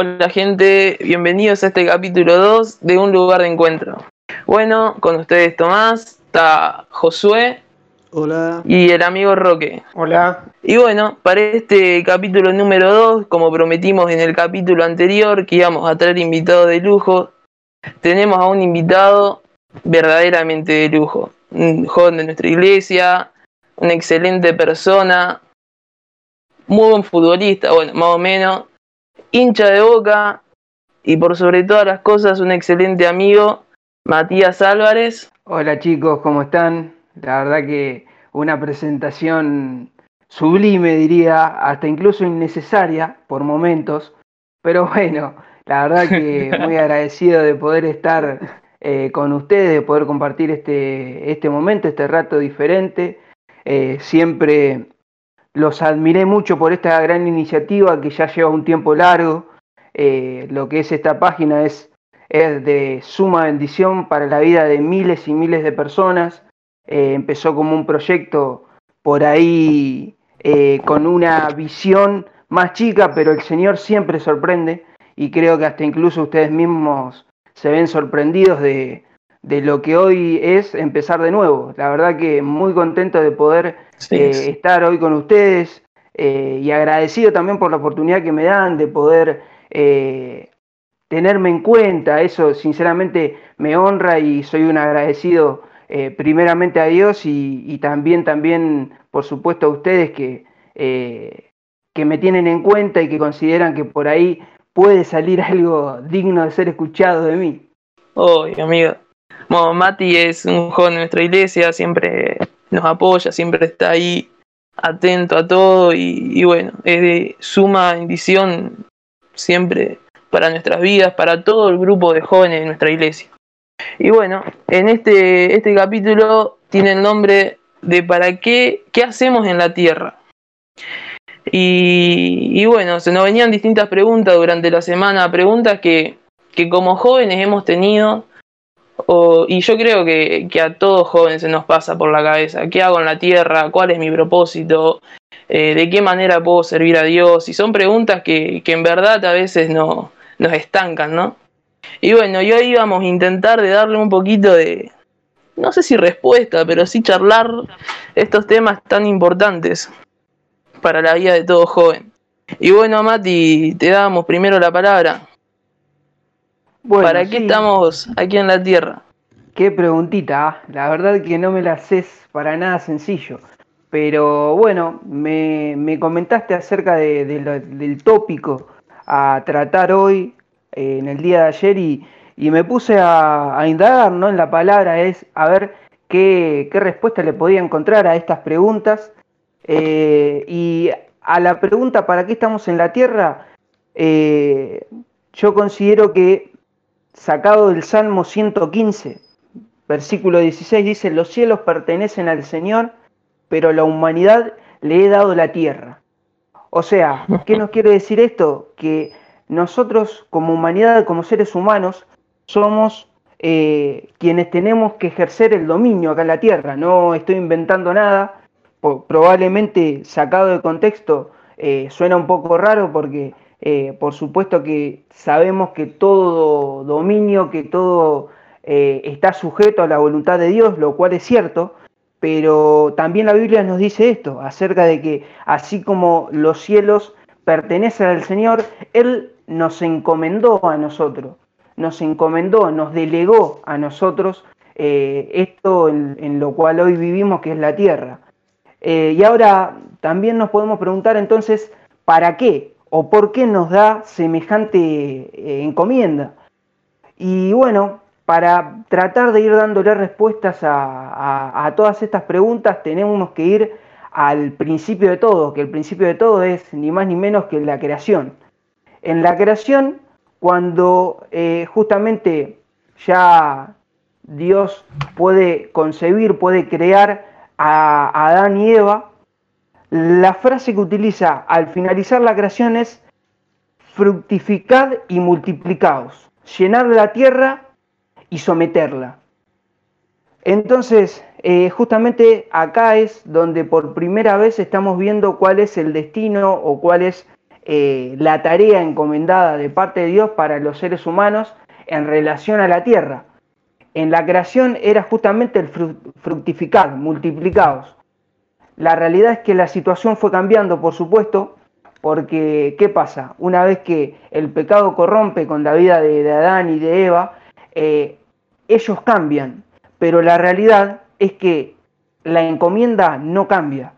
Hola gente, bienvenidos a este capítulo 2 de Un lugar de encuentro. Bueno, con ustedes Tomás, está Josué. Hola. Y el amigo Roque. Hola. Y bueno, para este capítulo número 2, como prometimos en el capítulo anterior, que íbamos a traer invitado de lujo, tenemos a un invitado verdaderamente de lujo. Un joven de nuestra iglesia, una excelente persona, muy buen futbolista, bueno, más o menos, hincha de boca y por sobre todas las cosas un excelente amigo, Matías Álvarez. Hola chicos, ¿cómo están? La verdad que una presentación sublime diría, hasta incluso innecesaria por momentos, pero bueno, la verdad que muy agradecido de poder estar eh, con ustedes, de poder compartir este, este momento, este rato diferente. Eh, siempre los admiré mucho por esta gran iniciativa que ya lleva un tiempo largo. Eh, lo que es esta página es, es, de suma bendición para la vida de miles y miles de personas. Eh, empezó como un proyecto por ahí eh, con una visión más chica, pero el Señor siempre sorprende y creo que hasta incluso ustedes mismos se ven sorprendidos de, de lo que hoy es empezar de nuevo. La verdad que muy contento de poder sí, eh, estar hoy con ustedes eh, y agradecido también por la oportunidad que me dan de poder eh, tenerme en cuenta. Eso sinceramente me honra y soy un agradecido primeramente a Dios y, y, también, también, por supuesto, a ustedes que, que me tienen en cuenta y que consideran que por ahí puede salir algo digno de ser escuchado de mí. Oh, amigo. Bueno, Mati es un joven de nuestra iglesia, siempre nos apoya, siempre está ahí atento a todo y, bueno, es de suma bendición siempre para nuestras vidas, para todo el grupo de jóvenes de nuestra iglesia. Y bueno, en este, este capítulo tiene el nombre de ¿Para qué? ¿Qué hacemos en la tierra? Y, y bueno, se nos venían distintas preguntas durante la semana, preguntas que, que como jóvenes hemos tenido y yo creo que, que, a todos jóvenes se nos pasa por la cabeza, ¿qué hago en la tierra? ¿Cuál es mi propósito? Eh, ¿De qué manera puedo servir a Dios? Y son preguntas que, que en verdad a veces no, nos estancan, ¿no? Y bueno, y hoy íbamos a intentar de darle un poquito de, no sé si respuesta, pero sí charlar estos temas tan importantes para la vida de todo joven. Y bueno, Mati, te damos primero la palabra. Bueno, ¿Para qué sí. estamos aquí en la Tierra? Qué preguntita, ¿ah? la verdad que no me la haces para nada sencillo. Pero bueno, me, me comentaste acerca de, de lo, del tópico a tratar hoy, eh, en el día de ayer, y, y me puse a, a, indagar ¿no? en la palabra, es a ver qué, qué respuesta le podía encontrar a estas preguntas. Eh, y a la pregunta ¿para qué estamos en la Tierra? Eh, yo considero que sacado del Salmo 115, versículo 16, dice, los cielos pertenecen al Señor, pero la humanidad le he dado la tierra. O sea, ¿qué nos quiere decir esto? Que nosotros como humanidad, como seres humanos, somos eh, quienes tenemos que ejercer el dominio acá en la tierra. No estoy inventando nada, probablemente sacado de contexto eh, suena un poco raro porque eh, por supuesto que sabemos que todo dominio, que todo eh, está sujeto a la voluntad de Dios, lo cual es cierto, pero también la Biblia nos dice esto, acerca de que así como los cielos pertenecen al Señor, Él nos encomendó a nosotros, nos encomendó, nos delegó a nosotros eh, esto en, lo cual hoy vivimos, que es la tierra. Y ahora también nos podemos preguntar entonces, ¿para qué? O por qué nos da semejante eh, encomienda. Y bueno, para tratar de ir dándole respuestas a, todas estas preguntas tenemos que ir al principio de todo, que el principio de todo es ni más ni menos que la creación. En la creación, cuando eh, justamente ya Dios puede concebir, puede crear a Adán y Eva, la frase que utiliza al finalizar la creación es fructificad y multiplicaos, llenar la tierra y someterla. Entonces, eh, justamente acá es donde por primera vez estamos viendo cuál es el destino o cuál es eh, la tarea encomendada de parte de Dios para los seres humanos en relación a la tierra. En la creación era justamente el fructificar, multiplicados. La realidad es que la situación fue cambiando, por supuesto, porque ¿qué pasa? Una vez que el pecado corrompe con la vida de, Adán y de Eva, eh, ellos cambian, pero la realidad es que la encomienda no cambia.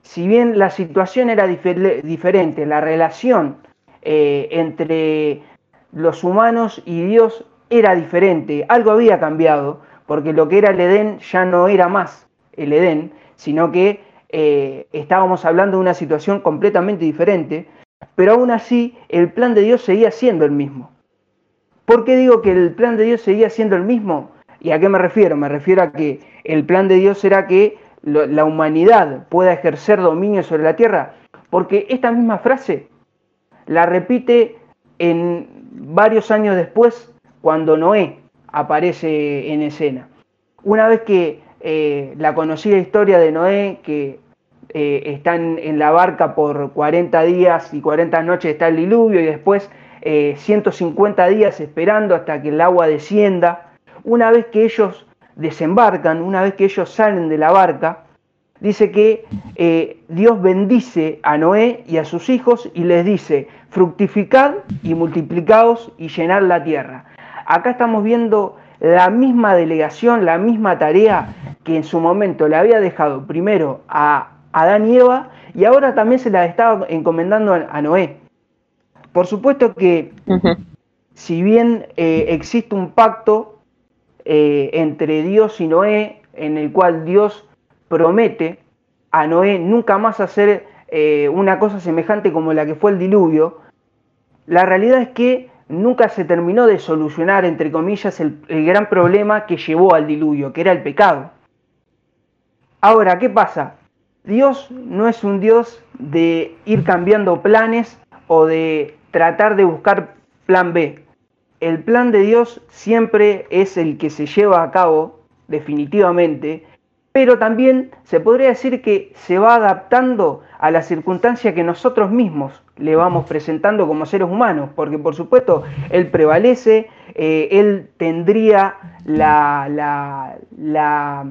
Si bien la situación era diferente, la relación eh, entre los humanos y Dios era diferente, algo había cambiado, porque lo que era el Edén ya no era más el Edén, sino que eh, estábamos hablando de una situación completamente diferente, pero aún así el plan de Dios seguía siendo el mismo. ¿Por qué digo que el plan de Dios seguía siendo el mismo? ¿Y a qué me refiero? Me refiero a que el plan de Dios era que la humanidad pueda ejercer dominio sobre la tierra, porque esta misma frase la repite en varios años después cuando Noé aparece en escena. Una vez que eh, la conocida historia de Noé, que eh, están en la barca por 40 días y 40 noches está el diluvio y después 150 eh, días esperando hasta que el agua descienda. Una vez que ellos desembarcan, una vez que ellos salen de la barca, dice que Dios bendice a Noé y a sus hijos y les dice, fructificad y multiplicaos y llenad la tierra. Acá estamos viendo la misma delegación, la misma tarea que en su momento le había dejado primero a Adán y Eva y ahora también se la estaba encomendando a Noé. Por supuesto que si bien eh, existe un pacto eh, entre Dios y Noé, en el cual Dios promete a Noé nunca más hacer eh, una cosa semejante como la que fue el diluvio, la realidad es que nunca se terminó de solucionar, entre comillas, el, gran problema que llevó al diluvio, que era el pecado. Ahora, ¿qué pasa? Dios no es un Dios de ir cambiando planes o de tratar de buscar plan B. El plan de Dios siempre es el que se lleva a cabo, definitivamente, pero también se podría decir que se va adaptando a la circunstancia que nosotros mismos le vamos presentando como seres humanos, porque por supuesto Él prevalece, eh, Él tendría la, la,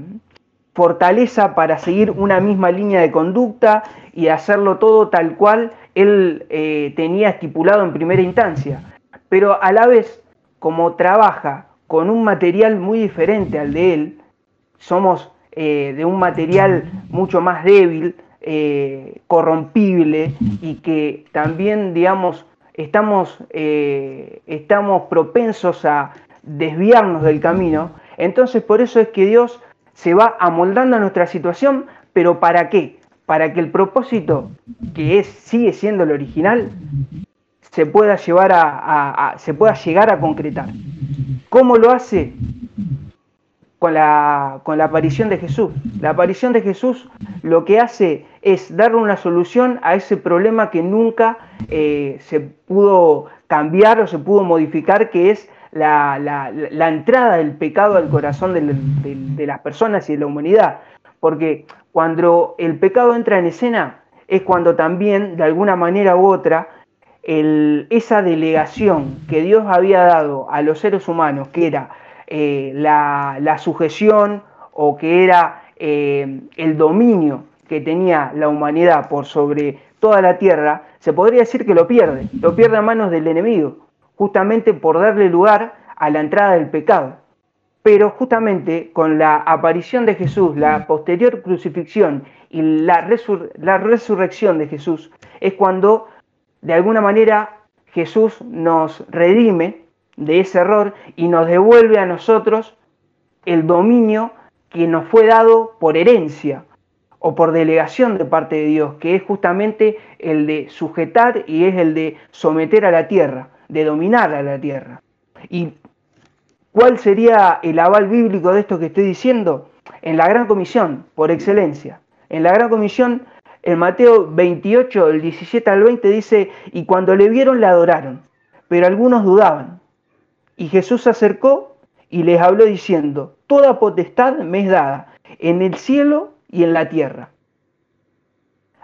fortaleza para seguir una misma línea de conducta y hacerlo todo tal cual Él eh, tenía estipulado en primera instancia. Pero a la vez, como trabaja con un material muy diferente al de Él, somos eh, de un material mucho más débil, eh, corrompible y que también, digamos, estamos, eh, estamos propensos a desviarnos del camino. Entonces por eso es que Dios se va amoldando a nuestra situación, pero ¿para qué? Para que el propósito, que es, sigue siendo el original, se pueda, llevar a, se pueda llegar a concretar. ¿Cómo lo hace? Con la, con la aparición de Jesús. La aparición de Jesús lo que hace es darle una solución a ese problema que nunca eh, se pudo cambiar o se pudo modificar, que es la, entrada del pecado al corazón de, las personas y de la humanidad. Porque cuando el pecado entra en escena es cuando también, de alguna manera u otra, esa delegación que Dios había dado a los seres humanos, que era eh, la, sujeción o que era eh, el dominio que tenía la humanidad por sobre toda la tierra, se podría decir que lo pierde, lo pierde a manos del enemigo, justamente por darle lugar a la entrada del pecado. Pero justamente con la aparición de Jesús, la posterior crucifixión y la, la resurrección de Jesús, es cuando de alguna manera Jesús nos redime de ese error y nos devuelve a nosotros el dominio que nos fue dado por herencia o por delegación de parte de Dios, que es justamente el de sujetar y es el de someter a la tierra, de dominar a la tierra. ¿Y cuál sería el aval bíblico de esto que estoy diciendo? En la Gran Comisión, por excelencia. En la Gran Comisión, en Mateo 28, del 17 al 20, dice, y cuando le vieron le adoraron, pero algunos dudaban. Y Jesús se acercó y les habló diciendo, Toda potestad me es dada en el cielo y en la tierra.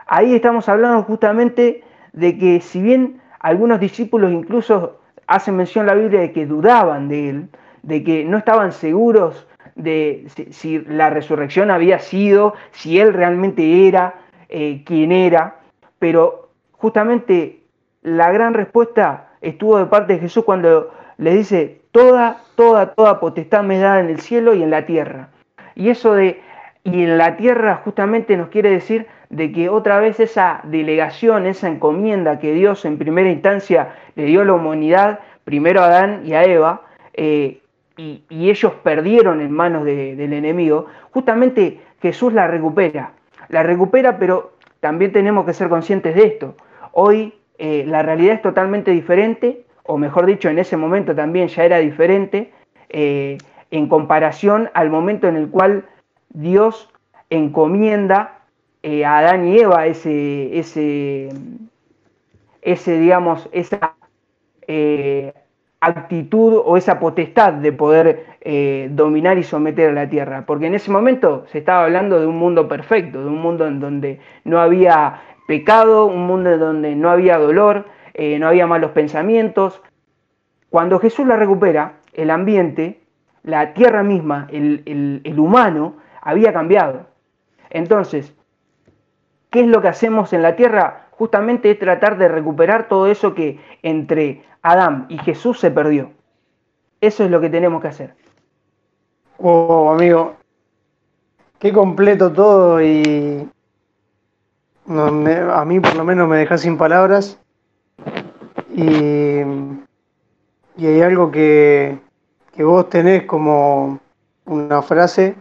Ahí estamos hablando justamente de que si bien algunos discípulos incluso hacen mención en la Biblia de que dudaban de él, de que no estaban seguros de si, la resurrección había sido, si él realmente era eh, quien era, pero justamente la gran respuesta estuvo de parte de Jesús cuando le dice, toda, toda, toda potestad me da en el cielo y en la tierra. Y eso de, y en la tierra justamente nos quiere decir de que otra vez esa delegación, esa encomienda que Dios en primera instancia le dio a la humanidad, primero a Adán y a Eva, eh, y, ellos perdieron en manos del enemigo, justamente Jesús la recupera. La recupera, pero también tenemos que ser conscientes de esto. Hoy eh, la realidad es totalmente diferente, o mejor dicho, en ese momento también ya era diferente, eh, en comparación al momento en el cual Dios encomienda eh, a Adán y Eva ese, ese, ese digamos, esa actitud o esa potestad de poder dominar y someter a la tierra. Porque en ese momento se estaba hablando de un mundo perfecto, de un mundo en donde no había pecado, un mundo donde no había dolor, eh, no había malos pensamientos. Cuando Jesús la recupera, el ambiente, la tierra misma, el, el humano, había cambiado. Entonces, ¿qué es lo que hacemos en la tierra? Justamente es tratar de recuperar todo eso que entre Adán y Jesús se perdió. Eso es lo que tenemos que hacer. Oh, amigo, qué completo todo y a mí por lo menos me deja sin palabras. Y, y hay algo que, que vos tenés como una frase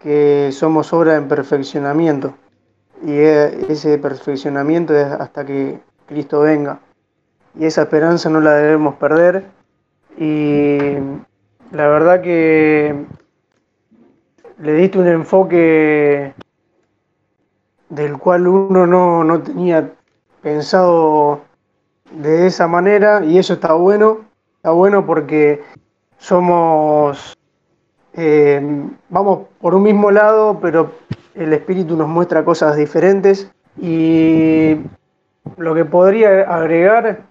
que somos obra en perfeccionamiento. Y e, ese perfeccionamiento es hasta que Cristo venga. Y esa esperanza no la debemos perder. Y la verdad que le diste un enfoque del cual uno no, tenía pensado de esa manera y eso está bueno, está bueno porque somos, eh, vamos por un mismo lado, pero el espíritu nos muestra cosas diferentes y lo que podría agregar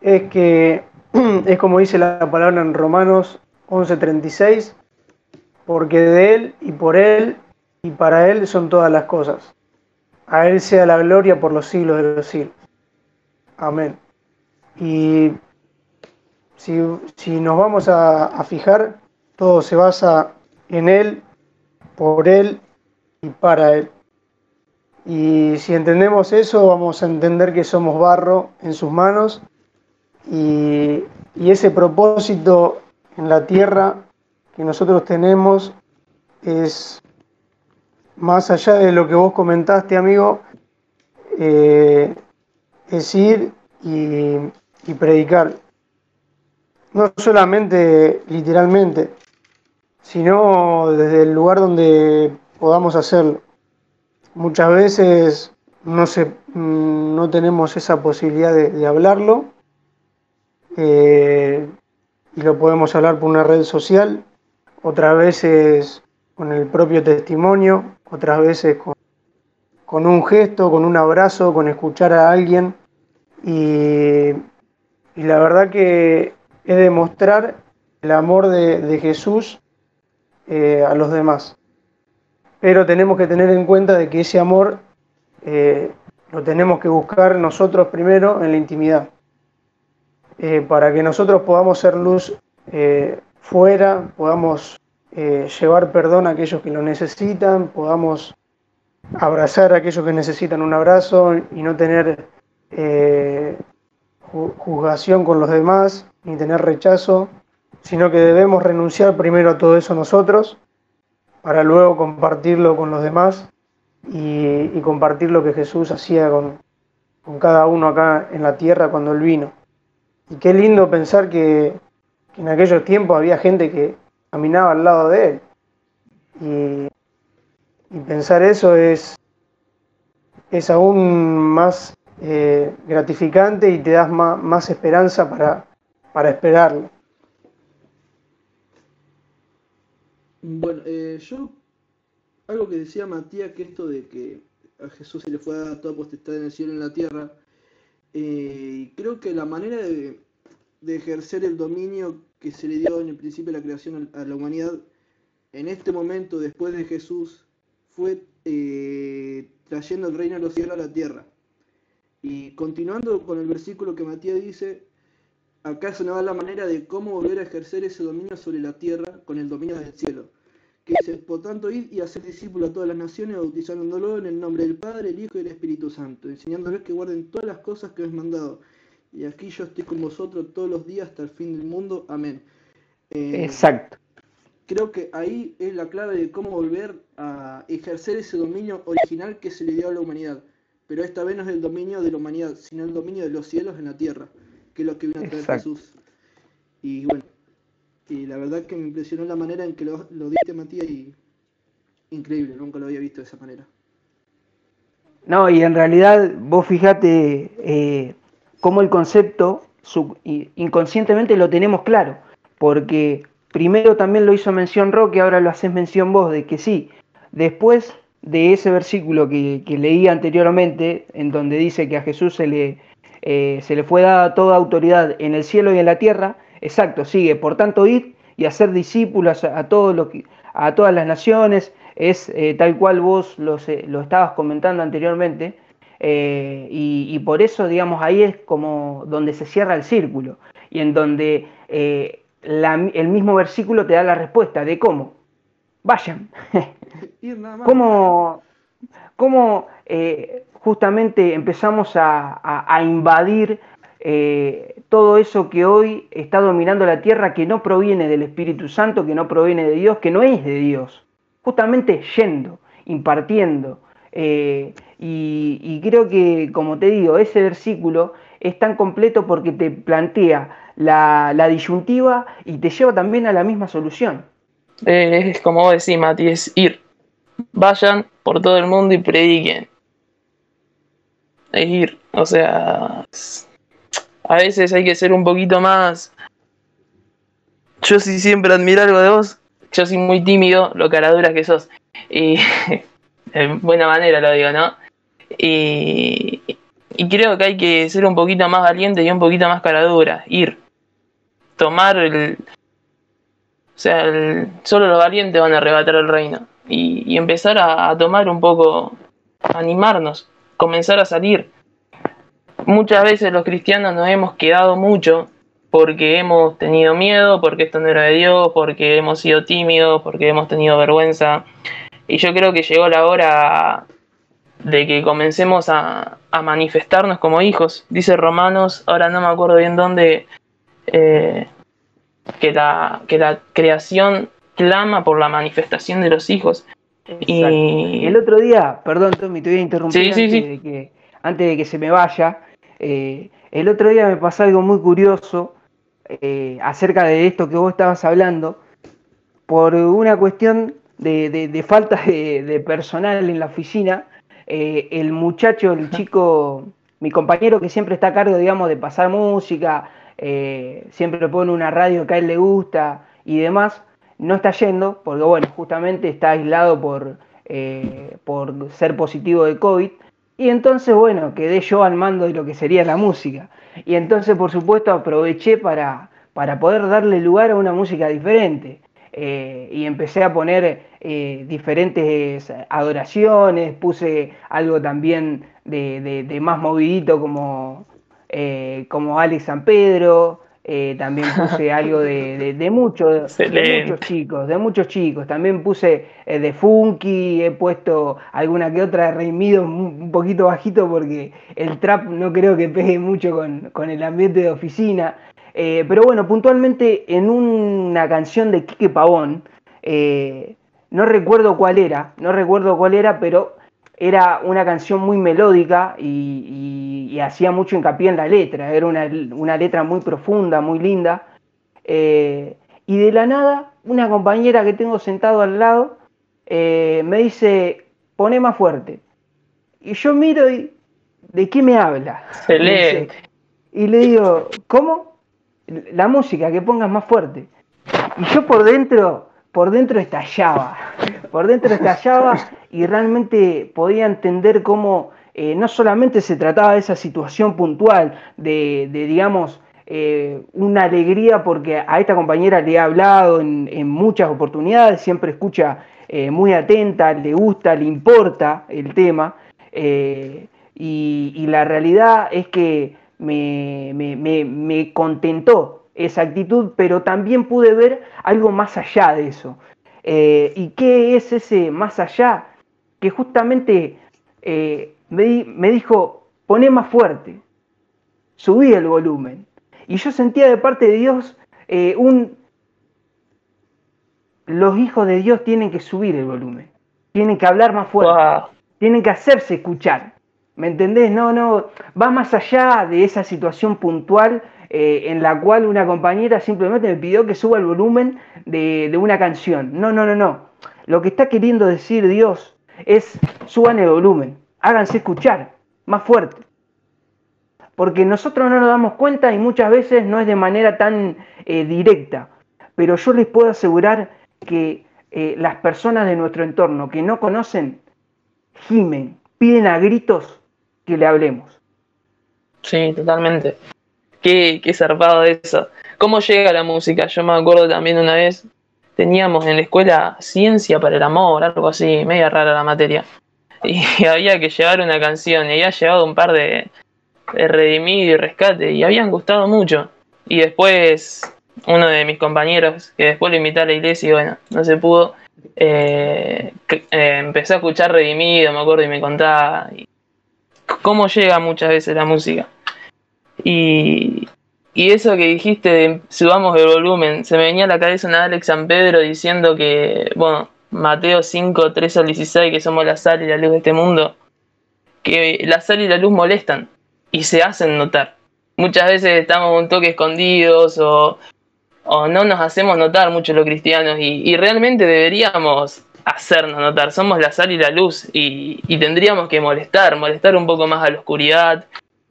es que es como dice la palabra en Romanos 11:36, porque de Él y por Él y para Él son todas las cosas. A Él sea la gloria por los siglos de los siglos. Amén. Y si, nos vamos a, fijar, todo se basa en Él, por Él y para Él. Y si entendemos eso, vamos a entender que somos barro en sus manos y, y, ese propósito en la tierra que nosotros tenemos es más allá de lo que vos comentaste, amigo, eh, es ir y, predicar. No solamente literalmente, sino desde el lugar donde podamos hacerlo. Muchas veces no, no tenemos esa posibilidad de, hablarlo eh, y lo podemos hablar por una red social, otras veces con el propio testimonio, otras veces con, un gesto, con un abrazo, con escuchar a alguien. Y, la verdad que es demostrar el amor de, Jesús eh, a los demás. Pero tenemos que tener en cuenta de que ese amor eh, lo tenemos que buscar nosotros primero en la intimidad. Eh, para que nosotros podamos ser luz fuera, podamos llevar perdón a aquellos que lo necesitan, podamos abrazar a aquellos que necesitan un abrazo y no tener eh, juzgación con los demás, ni tener rechazo, sino que debemos renunciar primero a todo eso nosotros, para luego compartirlo con los demás y, compartir lo que Jesús hacía con, con, cada uno acá en la tierra cuando Él vino. Y qué lindo pensar que en aquellos tiempos había gente que, caminaba al lado de él. Y, pensar eso es, es aún más eh, gratificante y te das más, esperanza para, para esperarlo. Bueno, eh, yo, algo que decía Matías, que esto de que a Jesús se le fue a toda potestad en el cielo y en la tierra, Eh, creo que la manera de, ejercer el dominio que se le dio en el principio de la creación a la humanidad, en este momento, después de Jesús, fue eh, trayendo el reino de los cielos a la tierra. Y continuando con el versículo que Matías dice, acá se nos da la manera de cómo volver a ejercer ese dominio sobre la tierra con el dominio del cielo. Que dice, por tanto, ir y hacer discípulos a todas las naciones, bautizándolo en el nombre del Padre, el Hijo y el Espíritu Santo, enseñándoles que guarden todas las cosas que os he mandado. Y aquí yo estoy con vosotros todos los días hasta el fin del mundo. Amén. Eh, Exacto. Creo que ahí es la clave de cómo volver a ejercer ese dominio original que se le dio a la humanidad. Pero esta vez no es el dominio de la humanidad, sino el dominio de los cielos en la tierra que es lo que vino a traer Jesús. Y bueno, y la verdad que me impresionó la manera en que lo, lo diste, Matías, y increíble, nunca lo había visto de esa manera. No, y en realidad vos fijate eh, cómo el concepto inconscientemente lo tenemos claro, porque primero también lo hizo mención Roque, ahora lo haces mención vos, de que sí, después de ese versículo que, leí anteriormente, en donde dice que a Jesús se le, eh, se le fue dada toda autoridad en el cielo y en la tierra, exacto, sigue, por tanto, ir y hacer discípulos a, todos a todas las naciones, es eh, tal cual vos lo, lo, estabas comentando anteriormente, eh, y, por eso, digamos, ahí es como donde se cierra el círculo, y en donde el mismo versículo te da la respuesta de cómo. Vayan. ¿Cómo, cómo justamente empezamos a, invadir eh, todo eso que hoy está dominando la tierra, que no proviene del Espíritu Santo, que no proviene de Dios, que no es de Dios. Justamente yendo, impartiendo. Eh, y, creo que, como te digo, ese versículo es tan completo porque te plantea la, disyuntiva y te lleva también a la misma solución. Es como decís, Mati, es ir. Vayan por todo el mundo y prediquen es ir. O sea, a veces hay que ser un poquito más. Yo sí siempre admiro algo de vos. Yo soy muy tímido, lo caradura que sos. Y de buena manera lo digo, ¿no? Y, y creo que hay que ser un poquito más valiente y un poquito más caradura. Ir. Tomar el. O sea, solo los valientes van a arrebatar el reino. Y, empezar a tomar un poco. animarnos comenzar a salir. Muchas veces los cristianos nos hemos quedado mucho porque hemos tenido miedo, porque esto no era de Dios, porque hemos sido tímidos, porque hemos tenido vergüenza. Y yo creo que llegó la hora de que comencemos a, manifestarnos como hijos. Dice Romanos, ahora no me acuerdo bien dónde, eh, que, la, que la creación clama por la manifestación de los hijos. Y el otro día, perdón Tommy, te voy a interrumpir antes, De que, antes, De que, se me vaya. Eh, el otro día me pasó algo muy curioso eh, acerca de esto que vos estabas hablando, por una cuestión de, falta de, personal en la oficina. Eh, el muchacho, el chico, mi compañero que siempre está a cargo, digamos, de pasar música, siempre pone una radio que a él le gusta y demás no está yendo, porque bueno, justamente está aislado por, eh, por ser positivo de COVID. Y entonces, bueno, quedé yo al mando de lo que sería la música. Y entonces, por supuesto, aproveché para, para poder darle lugar a una música diferente. Eh, y empecé a poner eh, diferentes adoraciones, puse algo también de, más movidito como, como Alex San Pedro, eh, también puse algo de, muchos, chicos, de muchos chicos. También puse eh, de Funky, he puesto alguna que otra de Reimido un poquito bajito porque el trap no creo que pegue mucho con, el ambiente de oficina. Eh, pero bueno, puntualmente en una canción de Quique Pavón, no recuerdo cuál era, no recuerdo cuál era, pero era una canción muy melódica y, hacía mucho hincapié en la letra, era una, letra muy profunda, muy linda. Eh, y de la nada, una compañera que tengo sentado al lado eh, me dice, pone más fuerte. Y yo miro y, ¿de qué me habla? Excelente. Y le digo, ¿cómo? La música, que pongas más fuerte. Y yo por dentro, por dentro estallaba, por dentro estallaba y realmente podía entender cómo eh, no solamente se trataba de esa situación puntual, de, digamos, eh, una alegría porque a esta compañera le he hablado en, muchas oportunidades, siempre escucha eh, muy atenta, le gusta, le importa el tema, y, la realidad es que me, me contentó esa actitud, pero también pude ver algo más allá de eso. ¿Y qué es ese más allá? Que justamente me, dijo, poné más fuerte, subí el volumen. Y yo sentía de parte de Dios eh, un... Los hijos de Dios tienen que subir el volumen, tienen que hablar más fuerte, tienen que hacerse escuchar. ¿Me entendés? No, no, va más allá de esa situación puntual eh, en la cual una compañera simplemente me pidió que suba el volumen de, una canción. No, no, no, no. Lo que está queriendo decir Dios es suban el volumen, háganse escuchar más fuerte. Porque nosotros no nos damos cuenta y muchas veces no es de manera tan eh, directa. Pero yo les puedo asegurar que eh, las personas de nuestro entorno que no conocen, gimen, piden a gritos que le hablemos. Sí, totalmente. Qué, qué zarpado eso. ¿Cómo llega la música? Yo me acuerdo también una vez, teníamos en la escuela ciencia para el amor, algo así, media rara la materia y había que llevar una canción y había llevado un par de, de redimido y rescate y habían gustado mucho. Y después uno de mis compañeros, que después lo invité a la iglesia y bueno, no se pudo, eh, eh, empecé a escuchar redimido, me acuerdo, y me contaba cómo llega muchas veces la música. Y, y eso que dijiste subamos el volumen, se me venía a la cabeza una Alex San Pedro diciendo que, bueno, Mateo 5, 3 al 16, que somos la sal y la luz de este mundo, que la sal y la luz molestan y se hacen notar. Muchas veces estamos un toque escondidos o, no nos hacemos notar mucho los cristianos y, realmente deberíamos hacernos notar. Somos la sal y la luz y, tendríamos que molestar, molestar un poco más a la oscuridad.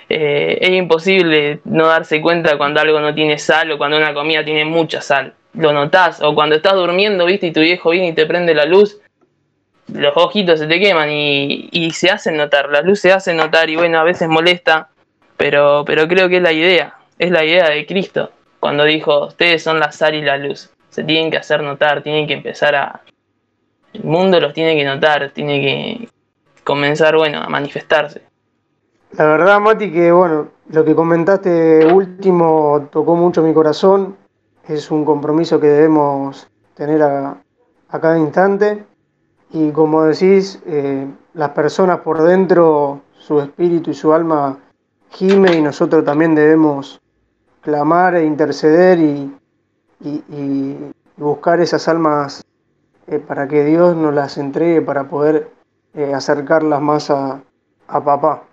Eh, es imposible no darse cuenta cuando algo no tiene sal o cuando una comida tiene mucha sal lo notás, o cuando estás durmiendo, viste, y tu viejo viene y te prende la luz, los ojitos se te queman y, se hacen notar, la luz se hace notar y bueno, a veces molesta, pero, pero creo que es la idea, es la idea de Cristo, cuando dijo, ustedes son la sal y la luz, se tienen que hacer notar, tienen que empezar a... El mundo los tiene que notar, tiene que comenzar, bueno, a manifestarse. La verdad, Mati, que bueno, lo que comentaste último tocó mucho mi corazón es un compromiso que debemos tener a, cada instante y como decís, eh, las personas por dentro, su espíritu y su alma gime y nosotros también debemos clamar e interceder y, buscar esas almas eh, para que Dios nos las entregue para poder eh, acercarlas más a, a papá.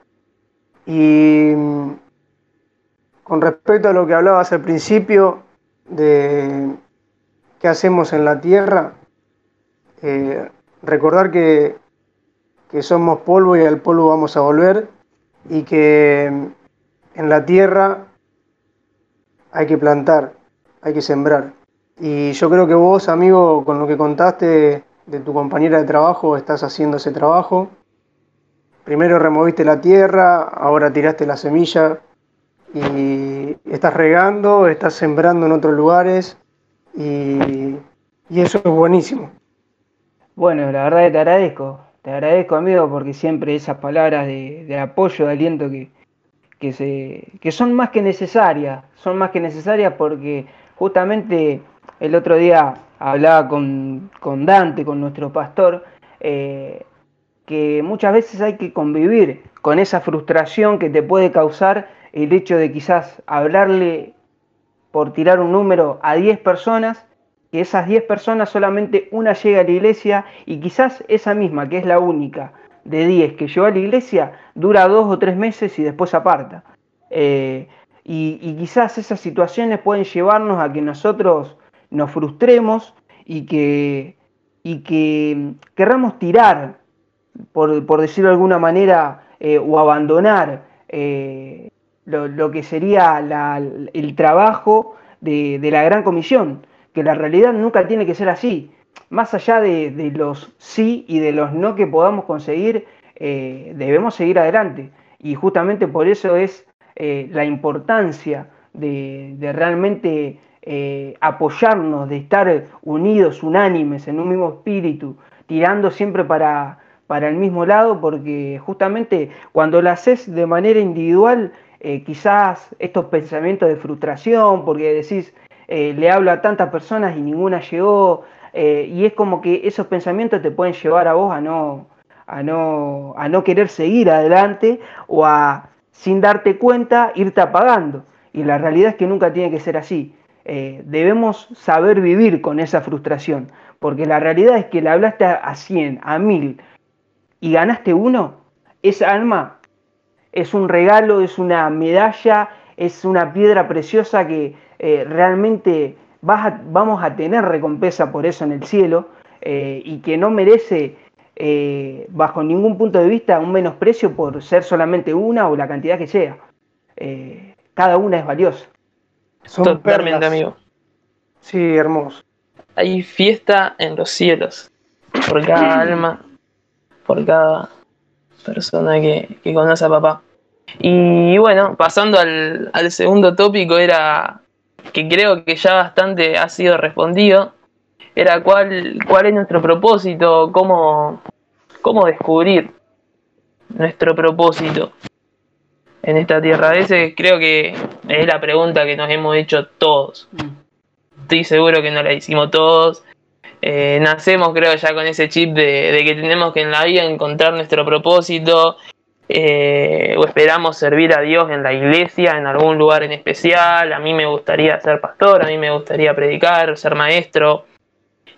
Y mm, con respecto a lo que hablabas al principio, de qué hacemos en la tierra, eh, recordar que, que somos polvo y al polvo vamos a volver y que en la tierra hay que plantar, hay que sembrar. Y yo creo que vos, amigo, con lo que contaste de tu compañera de trabajo, estás haciendo ese trabajo. Primero removiste la tierra, ahora tiraste la semilla y estás regando, estás sembrando en otros lugares y, eso es buenísimo. Bueno, la verdad que te agradezco, te agradezco amigo porque siempre esas palabras de, apoyo, de aliento que, que, se, que son más que necesarias, son más que necesarias porque justamente el otro día hablaba con, Dante, con nuestro pastor, eh, que muchas veces hay que convivir con esa frustración que te puede causar el hecho de quizás hablarle por tirar un número a 10 personas, que esas 10 personas solamente una llega a la iglesia y quizás esa misma, que es la única de 10 que llegó a la iglesia, dura dos o tres meses y después aparta. Eh, y, quizás esas situaciones pueden llevarnos a que nosotros nos frustremos y que, y que querramos tirar, por, decirlo de alguna manera, eh, o abandonar eh, lo, que sería el trabajo de, la gran comisión, que la realidad nunca tiene que ser así. Más allá de, los sí y de los no que podamos conseguir, eh, debemos seguir adelante. Y justamente por eso es la importancia de, realmente eh, apoyarnos, de estar unidos, unánimes, en un mismo espíritu, tirando siempre para, para el mismo lado, porque justamente cuando lo haces de manera individual, quizás estos pensamientos de frustración, porque decís, le hablo a tantas personas y ninguna llegó, y es como que esos pensamientos te pueden llevar a vos a no, a no, a no querer seguir adelante o a, sin darte cuenta, irte apagando. Y la realidad es que nunca tiene que ser así. Eh, debemos saber vivir con esa frustración, porque la realidad es que le hablaste a 100, a 1000 y ganaste uno, esa alma es un regalo, es una medalla, es una piedra preciosa que eh, realmente vas vamos a tener recompensa por eso en el cielo eh, y que no merece bajo ningún punto de vista un menosprecio por ser solamente una o la cantidad que sea. Cada una es valiosa. Son Totalmente, amigo. Sí, hermoso. Hay fiesta en los cielos por cada alma, por cada persona que, conoce a papá. Y bueno, pasando al, al segundo tópico, era que creo que ya bastante ha sido respondido, era cuál, cuál es nuestro propósito, cómo, cómo descubrir nuestro propósito en esta tierra. Ese creo que es la pregunta que nos hemos hecho todos. Estoy seguro que no la hicimos todos. Eh, nacemos creo ya con ese chip de, que tenemos que en la vida encontrar nuestro propósito eh, o esperamos servir a Dios en la iglesia, en algún lugar en especial. A mí me gustaría ser pastor, a mí me gustaría predicar, ser maestro.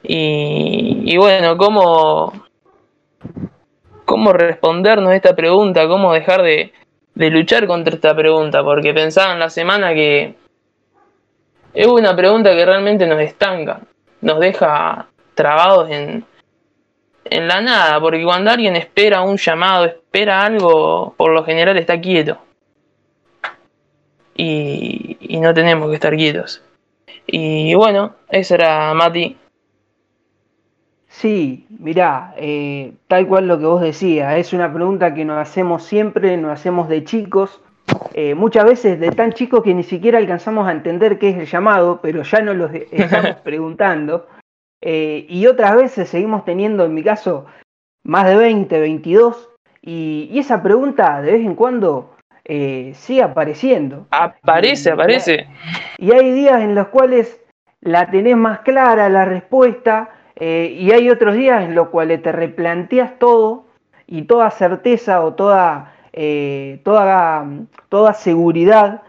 Y, bueno, ¿cómo, ¿cómo respondernos a esta pregunta? ¿Cómo dejar de, luchar contra esta pregunta? Porque pensaba en la semana que es una pregunta que realmente nos estanca, nos deja trabados en, en la nada, porque cuando alguien espera un llamado, espera algo, por lo general está quieto. Y, y no tenemos que estar quietos. Y bueno, eso era Mati. Sí, mirá, eh, tal cual lo que vos decías, es una pregunta que nos hacemos siempre, nos hacemos de chicos, eh, muchas veces de tan chicos que ni siquiera alcanzamos a entender qué es el llamado, pero ya nos lo estamos preguntando, eh, y otras veces seguimos teniendo, en mi caso, más de 20, 22, y, y esa pregunta de vez en cuando sigue apareciendo. Aparece, aparece. Y hay días en los cuales la tenés más clara la respuesta, eh, y hay otros días en los cuales te replanteas todo y toda certeza o toda, eh, toda, toda seguridad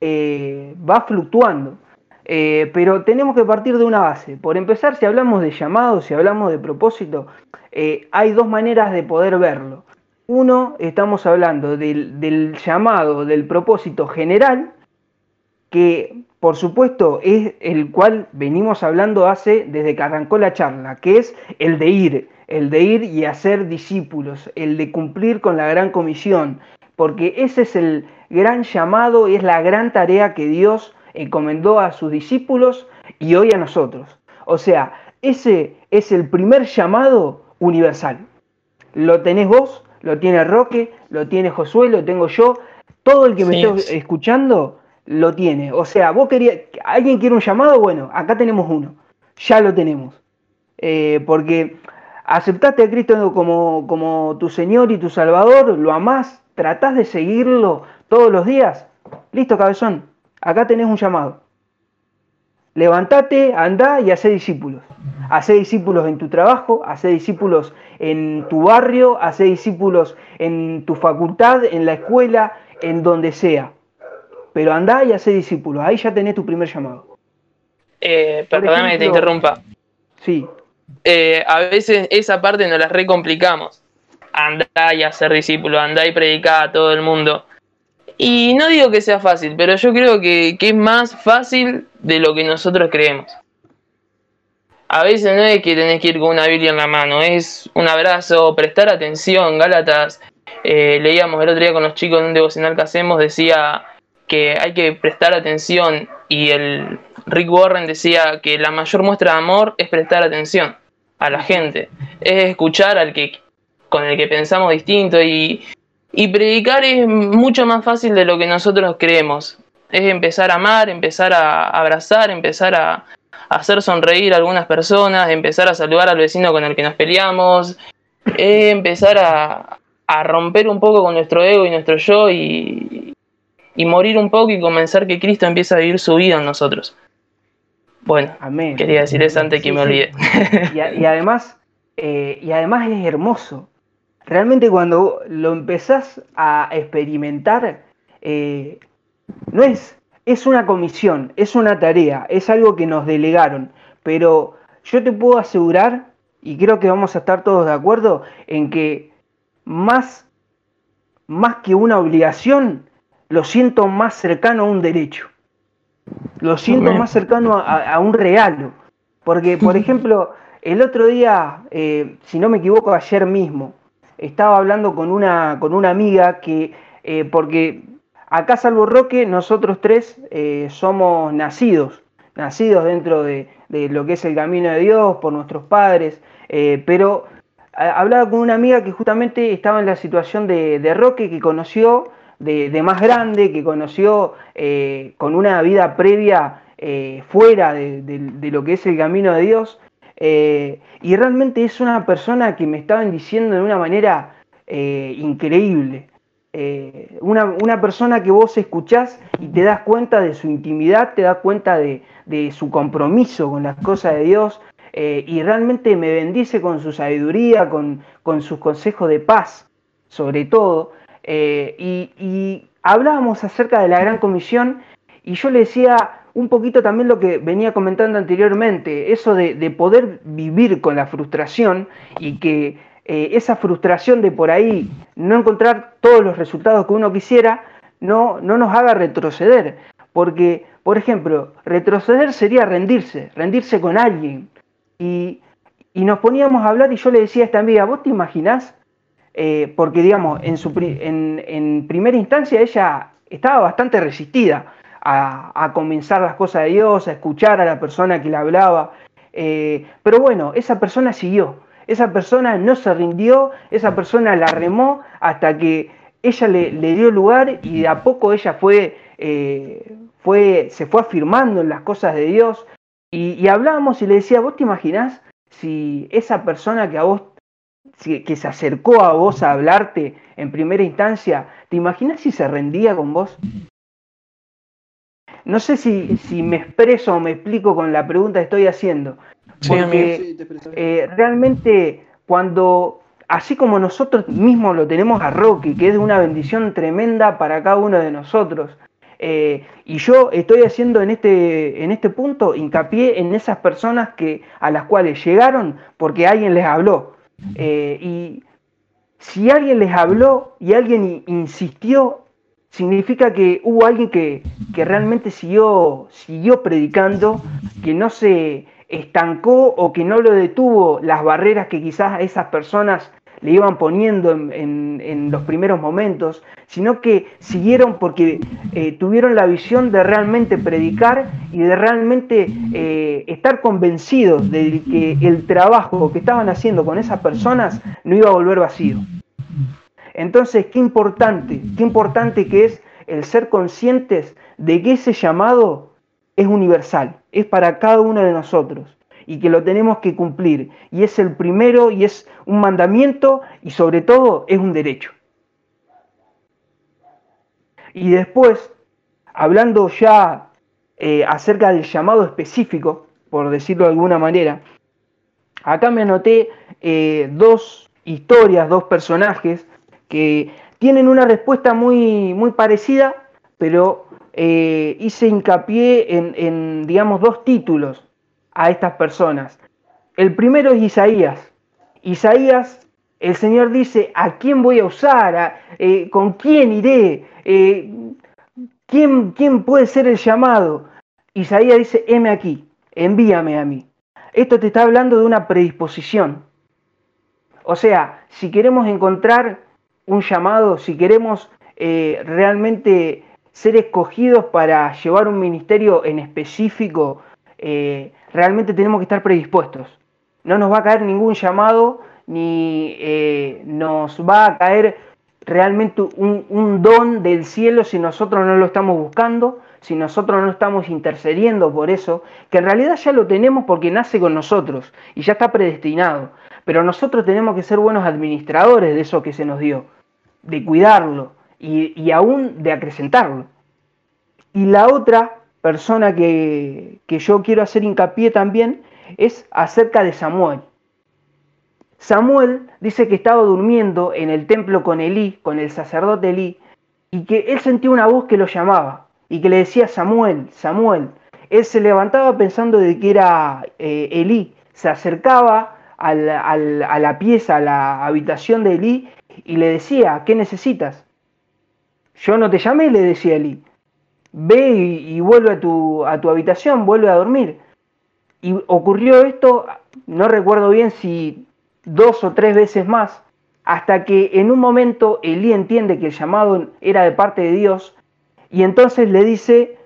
eh, va fluctuando. pero tenemos que partir de una base. Por empezar, si hablamos de llamado, si hablamos de propósito, hay dos maneras de poder verlo. Uno, estamos hablando del, del llamado, del propósito general, que por supuesto, es el cual venimos hablando hace desde que arrancó la charla, que es el de ir, el de ir y hacer discípulos, el de cumplir con la gran comisión, porque ese es el gran llamado y es la gran tarea que Dios encomendó a sus discípulos y hoy a nosotros. O sea, ese es el primer llamado universal. Lo tenés vos, lo tiene Roque, lo tiene Josué, lo tengo yo. Todo el que me esté escuchando lo tiene. O sea, vos querías, alguien quiere un llamado, bueno, acá tenemos uno, ya lo tenemos. Eh, porque aceptaste a Cristo como, como tu Señor y tu Salvador, lo amás, tratás de seguirlo todos los días. Listo, cabezón, acá tenés un llamado. Levantate, anda y hacé discípulos. Hacé discípulos en tu trabajo, hacé discípulos en tu barrio, hacé discípulos en tu facultad, en la escuela, en donde sea pero andá y hacé discípulos. Ahí ya tenés tu primer llamado. Eh, perdóname que te interrumpa. Sí. Eh, a veces esa parte nos la recomplicamos. Andá y hacer discípulos, andá y predicar a todo el mundo. Y no digo que sea fácil, pero yo creo que, es más fácil de lo que nosotros creemos. A veces no es que tenés que ir con una Biblia en la mano, es un abrazo, prestar atención. Gálatas, eh, leíamos el otro día con los chicos en un devocional que hacemos, decía que hay que prestar atención y el Rick Warren decía que la mayor muestra de amor es prestar atención a la gente, es escuchar al que con el que pensamos distinto y, y predicar es mucho más fácil de lo que nosotros creemos. Es empezar a amar, empezar a abrazar, empezar a, hacer sonreír a algunas personas, empezar a saludar al vecino con el que nos peleamos, es empezar a, a romper un poco con nuestro ego y nuestro yo y, y morir un poco y comenzar que Cristo empiece a vivir su vida en nosotros. Bueno, Amén. quería decir eso antes que me sí. olvide. Y, a- y además, eh, y además es hermoso. Realmente cuando lo empezás a experimentar, eh, no es, es una comisión, es una tarea, es algo que nos delegaron. Pero yo te puedo asegurar, y creo que vamos a estar todos de acuerdo, en que más, más que una obligación, lo siento más cercano a un derecho. Lo siento más cercano a, a un regalo. Porque, por ejemplo, el otro día, eh, si no me equivoco, ayer mismo, estaba hablando con una, con una amiga que, eh, porque acá salvo Roque, nosotros tres eh, somos nacidos, nacidos dentro de, de lo que es el camino de Dios, por nuestros padres, pero hablaba con una amiga que justamente estaba en la situación de, de Roque, que conoció de, más grande, que conoció eh, con una vida previa eh, fuera de, lo que es el camino de Dios. eh, y realmente es una persona que me estaban diciendo de una manera increíble. Una, una persona que vos escuchás y te das cuenta de su intimidad, te das cuenta de, su compromiso con las cosas de Dios y realmente me bendice con su sabiduría, con, con sus consejos de paz, sobre todo. Eh, y, hablábamos acerca de la gran comisión y yo le decía un poquito también lo que venía comentando anteriormente, eso de, de poder vivir con la frustración y que eh, esa frustración de por ahí no encontrar todos los resultados que uno quisiera no, no nos haga retroceder. Porque, por ejemplo, retroceder sería rendirse, rendirse con alguien. Y, y nos poníamos a hablar y yo le decía a esta amiga, ¿vos te imaginás? Eh, porque, digamos, en, su pri- en, en primera instancia ella estaba bastante resistida a, a comenzar las cosas de Dios, a escuchar a la persona que le hablaba. Eh, pero bueno, esa persona siguió, esa persona no se rindió, esa persona la remó hasta que ella le, le dio lugar y de a poco ella fue, eh, fue, se fue afirmando en las cosas de Dios. Y, hablábamos y le decía, ¿vos te imaginás si esa persona que a vos que se acercó a vos a hablarte en primera instancia, ¿te imaginas si se rendía con vos? No sé si, si me expreso o me explico con la pregunta que estoy haciendo. Porque eh, realmente cuando, así como nosotros mismos lo tenemos a Rocky, que es una bendición tremenda para cada uno de nosotros, eh, y yo estoy haciendo en este, en este punto hincapié en esas personas que, a las cuales llegaron porque alguien les habló. Eh, y si alguien les habló y alguien insistió, significa que hubo alguien que, que realmente siguió, siguió predicando, que no se estancó o que no lo detuvo las barreras que quizás a esas personas le iban poniendo en, los primeros momentos, sino que siguieron porque eh, tuvieron la visión de realmente predicar y de realmente eh, estar convencidos de que el trabajo que estaban haciendo con esas personas no iba a volver vacío. Entonces, qué importante, qué importante que es el ser conscientes de que ese llamado es universal, es para cada uno de nosotros y que lo tenemos que cumplir. Y es el primero y es un mandamiento y sobre todo es un derecho. Y después, hablando ya eh, acerca del llamado específico, por decirlo de alguna manera, acá me anoté eh, dos historias, dos personajes que tienen una respuesta muy, muy parecida, pero eh, hice hincapié en, en, digamos, dos títulos a estas personas. El primero es Isaías. Isaías, el Señor dice, ¿a quién voy a usar? ¿A- eh, ¿Con quién iré? Eh, ¿quién, ¿Quién puede ser el llamado? Isaías dice, heme aquí, envíame a mí. Esto te está hablando de una predisposición. O sea, si queremos encontrar un llamado, si queremos eh, realmente ser escogidos para llevar un ministerio en específico, eh, realmente tenemos que estar predispuestos. No nos va a caer ningún llamado ni eh, nos va a caer realmente un, don del cielo si nosotros no lo estamos buscando, si nosotros no estamos intercediendo por eso, que en realidad ya lo tenemos porque nace con nosotros y ya está predestinado. Pero nosotros tenemos que ser buenos administradores de eso que se nos dio, de cuidarlo y, y aún de acrecentarlo. Y la otra persona que, que yo quiero hacer hincapié también es acerca de Samuel. Samuel dice que estaba durmiendo en el templo con Elí, con el sacerdote Elí, y que él sentía una voz que lo llamaba y que le decía Samuel, Samuel. Él se levantaba pensando de que era eh, Elí, se acercaba a la pieza, a la habitación de Elí y le decía, ¿qué necesitas? Yo no te llamé, le decía Elí. Ve y, vuelve a tu, a tu habitación, vuelve a dormir. Y ocurrió esto, no recuerdo bien si dos o tres veces más, hasta que en un momento Elí entiende que el llamado era de parte de Dios y entonces le dice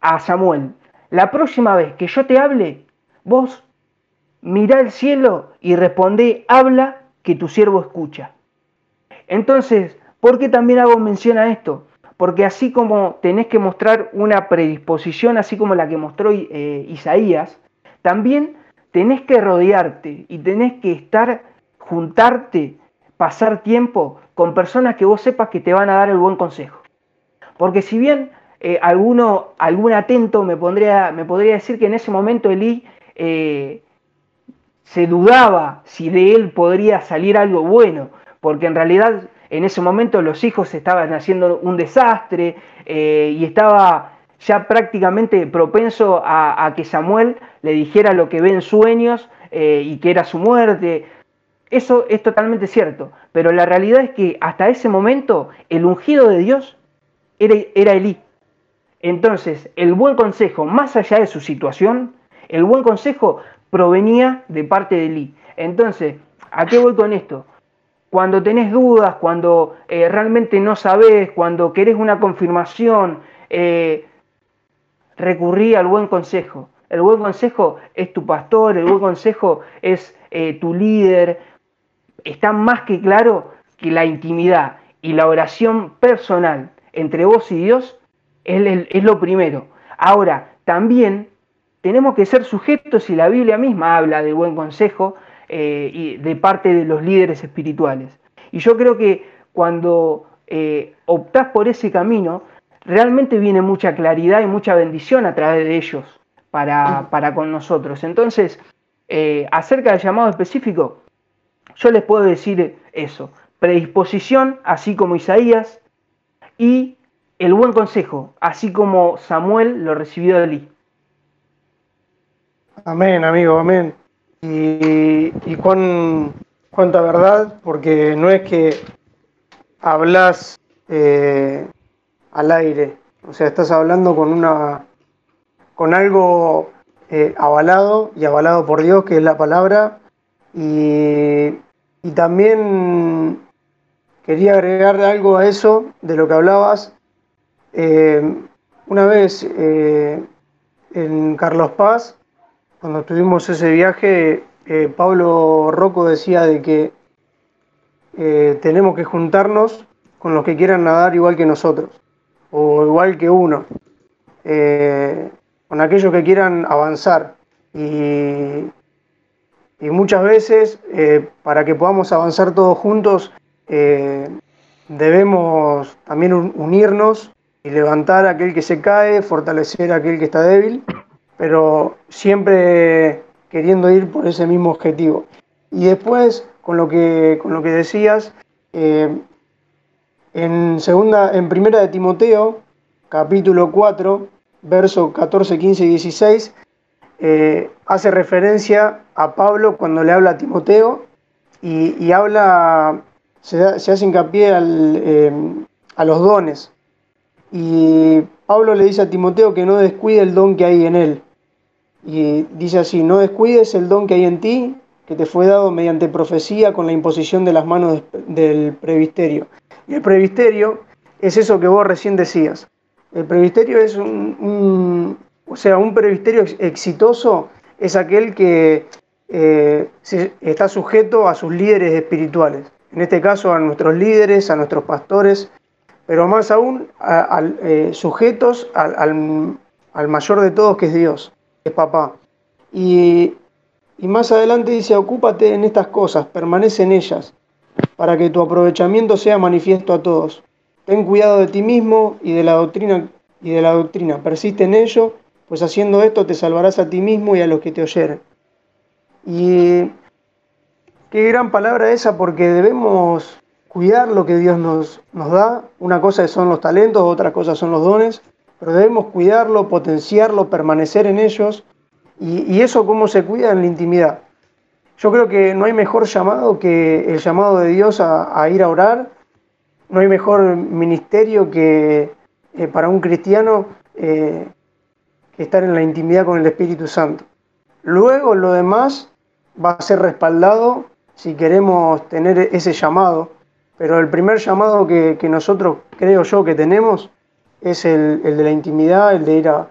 a Samuel, la próxima vez que yo te hable, vos mirá el cielo y responde, habla que tu siervo escucha. Entonces, ¿por qué también hago mención esto? Porque así como tenés que mostrar una predisposición, así como la que mostró eh, Isaías, también tenés que rodearte y tenés que estar, juntarte, pasar tiempo con personas que vos sepas que te van a dar el buen consejo. Porque si bien eh, alguno, algún atento me, pondría, me podría decir que en ese momento Elí eh, se dudaba si de él podría salir algo bueno, porque en realidad en ese momento los hijos estaban haciendo un desastre eh, y estaba ya prácticamente propenso a, que Samuel le dijera lo que ve en sueños eh, y que era su muerte. Eso es totalmente cierto, pero la realidad es que hasta ese momento el ungido de Dios era, era Elí. Entonces, el buen consejo, más allá de su situación, el buen consejo provenía de parte de Elí. Entonces, ¿a qué voy con esto? Cuando tenés dudas, cuando eh, realmente no sabés, cuando querés una confirmación, eh, recurrí al buen consejo. El buen consejo es tu pastor, el buen consejo es eh, tu líder. Está más que claro que la intimidad y la oración personal entre vos y Dios es, es lo primero. Ahora, también tenemos que ser sujetos y la Biblia misma habla de buen consejo eh, y de parte de los líderes espirituales. Y yo creo que cuando eh, optás por ese camino, realmente viene mucha claridad y mucha bendición a través de ellos para, para con nosotros. Entonces, eh, acerca del llamado específico, yo les puedo decir eso, predisposición, así como Isaías, y el buen consejo, así como Samuel lo recibió de Eli. Amén, amigo, amén. Y, y con cuánta verdad, porque no es que hablas eh, al aire, o sea, estás hablando con una con algo eh, avalado y avalado por Dios, que es la palabra, y, y también quería agregar algo a eso de lo que hablabas. Eh, una vez en Carlos Paz, cuando tuvimos ese viaje, eh, Pablo Rocco decía de que eh, tenemos que juntarnos con los que quieran nadar igual que nosotros, o igual que uno, eh, con aquellos que quieran avanzar. Y, y muchas veces, para que podamos avanzar todos juntos, debemos también unirnos y levantar a aquel que se cae, fortalecer a aquel que está débil pero siempre queriendo ir por ese mismo objetivo. Y después, con lo que, con lo que decías, eh, en, segunda, en primera de Timoteo, capítulo 4, versos 14, 15 y 16, eh, hace referencia a Pablo cuando le habla a Timoteo y, y habla, se, hace hincapié eh, a los dones. Y Pablo le dice a Timoteo que no descuide el don que hay en él. Y dice así, no descuides el don que hay en ti, que te fue dado mediante profecía con la imposición de las manos del previsterio. Y el previsterio es eso que vos recién decías. El previsterio es un, o sea, un previsterio exitoso es aquel que, eh, está sujeto a sus líderes espirituales. En este caso a nuestros líderes, a nuestros pastores, pero más aún a, eh, sujetos al, al, mayor de todos que es Dios, que es papá. Y, y más adelante dice, ocúpate en estas cosas, permanece en ellas, para que tu aprovechamiento sea manifiesto a todos. Ten cuidado de ti mismo y de la doctrina, y de la doctrina. persiste en ello, pues haciendo esto te salvarás a ti mismo y a los que te oyeren. Y qué gran palabra esa, porque debemos cuidar lo que Dios nos, nos da. Una cosa son los talentos, otra cosa son los dones, pero debemos cuidarlo, potenciarlo, permanecer en ellos. Y, eso cómo se cuida en la intimidad. Yo creo que no hay mejor llamado que el llamado de Dios a, ir a orar. No hay mejor ministerio que eh, para un cristiano eh, estar en la intimidad con el Espíritu Santo. Luego lo demás va a ser respaldado si queremos tener ese llamado, pero el primer llamado que, nosotros creo yo que tenemos es el, de la intimidad, el de ir a,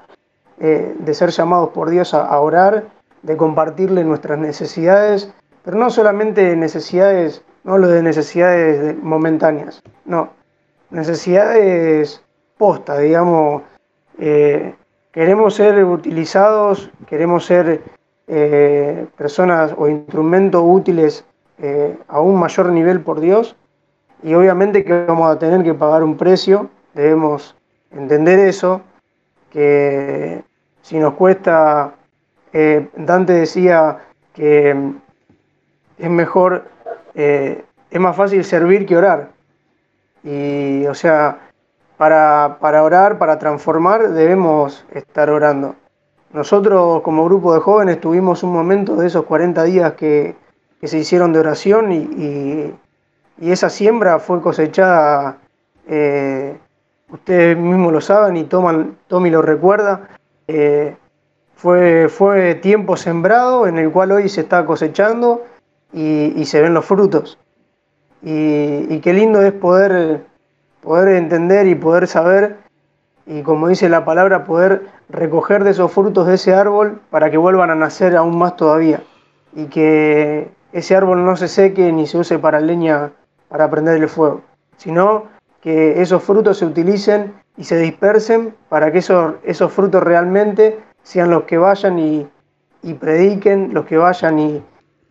eh, de ser llamados por Dios a, orar, de compartirle nuestras necesidades, pero no solamente necesidades, no lo de necesidades momentáneas, no, necesidades posta, digamos, eh, queremos ser utilizados, queremos ser eh, personas o instrumentos útiles a un mayor nivel por Dios y obviamente que vamos a tener que pagar un precio, debemos entender eso, que si nos cuesta, eh, Dante decía que es mejor, es más fácil servir que orar. Y o sea, para, para orar, para transformar, debemos estar orando. Nosotros como grupo de jóvenes tuvimos un momento de esos 40 días que, se hicieron de oración y, esa siembra fue cosechada, eh, ustedes mismos lo saben y toman, Tommy lo recuerda, eh, fue, fue tiempo sembrado en el cual hoy se está cosechando y, se ven los frutos. Y, y, qué lindo es poder poder entender y poder saber, y como dice la palabra, poder recoger de esos frutos de ese árbol para que vuelvan a nacer aún más todavía. Y que ese árbol no se seque ni se use para leña para prenderle fuego, sino que esos frutos se utilicen y se dispersen para que esos, esos frutos realmente sean los que vayan y, prediquen, los que vayan y,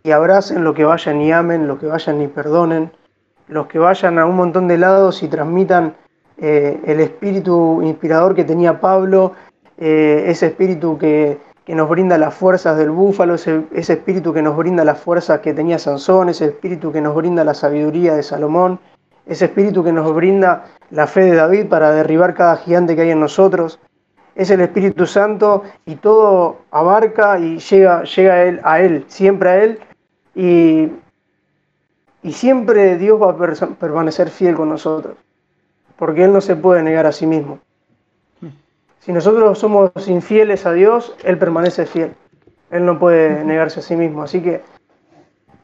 y abracen, los que vayan y amen, los que vayan y perdonen, los que vayan a un montón de lados y transmitan eh, el espíritu inspirador que tenía Pablo, eh, ese espíritu que, nos brinda las fuerzas del búfalo, ese, espíritu que nos brinda las fuerzas que tenía Sansón, ese espíritu que nos brinda la sabiduría de Salomón, ese espíritu que nos brinda la fe de David para derribar cada gigante que hay en nosotros. Es el Espíritu Santo y todo abarca y llega, llega a, él, a Él, siempre a Él. Y y siempre Dios va a permanecer fiel con nosotros, porque Él no se puede negar a sí mismo. Si nosotros somos infieles a Dios, Él permanece fiel. Él no puede negarse a sí mismo. Así que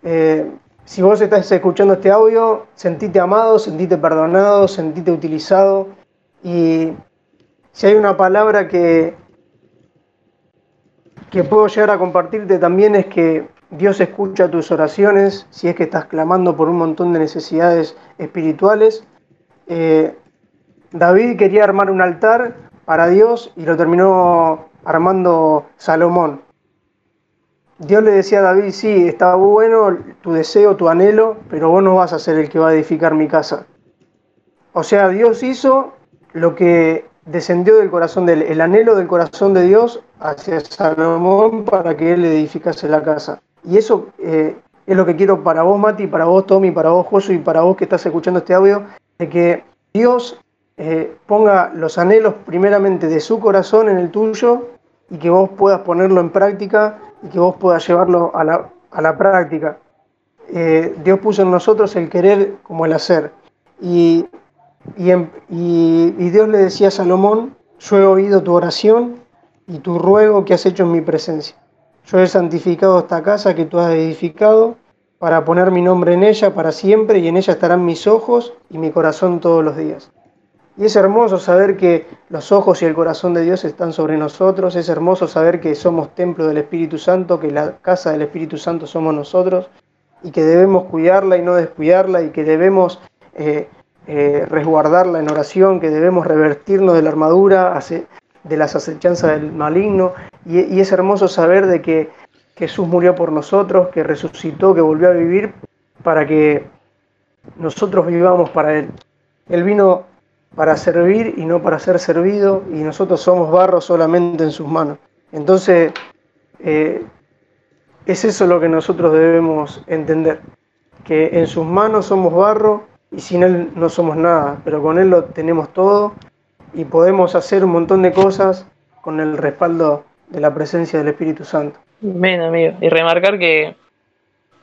eh, si vos estás escuchando este audio, sentite amado, sentite perdonado, sentite utilizado. Y si hay una palabra que, que puedo llegar a compartirte también es que Dios escucha tus oraciones si es que estás clamando por un montón de necesidades espirituales. Eh, David quería armar un altar para Dios y lo terminó armando Salomón. Dios le decía a David, sí, está bueno tu deseo, tu anhelo, pero vos no vas a ser el que va a edificar mi casa. O sea, Dios hizo lo que descendió del corazón del el anhelo del corazón de Dios hacia Salomón para que él edificase la casa. Y eso eh, es lo que quiero para vos, Mati, para vos, Tommy, para vos, Josu, y para vos que estás escuchando este audio, de que Dios eh, ponga los anhelos primeramente de su corazón en el tuyo y que vos puedas ponerlo en práctica y que vos puedas llevarlo a la, práctica. Eh, Dios puso en nosotros el querer como el hacer. Y, y Dios le decía a Salomón, yo he oído tu oración y tu ruego que has hecho en mi presencia. Yo he santificado esta casa que tú has edificado para poner mi nombre en ella para siempre y en ella estarán mis ojos y mi corazón todos los días. Y es hermoso saber que los ojos y el corazón de Dios están sobre nosotros, es hermoso saber que somos templo del Espíritu Santo, que la casa del Espíritu Santo somos nosotros y que debemos cuidarla y no descuidarla y que debemos eh, eh, resguardarla en oración, que debemos revertirnos de la armadura, de las acechanzas del maligno. Y, es hermoso saber de que Jesús murió por nosotros, que resucitó, que volvió a vivir para que nosotros vivamos para Él. Él vino para servir y no para ser servido y nosotros somos barro solamente en sus manos. Entonces, eh, es eso lo que nosotros debemos entender, que en sus manos somos barro y sin Él no somos nada, pero con Él lo tenemos todo y podemos hacer un montón de cosas con el respaldo de la presencia del Espíritu Santo. Bien, amigo. Y remarcar que,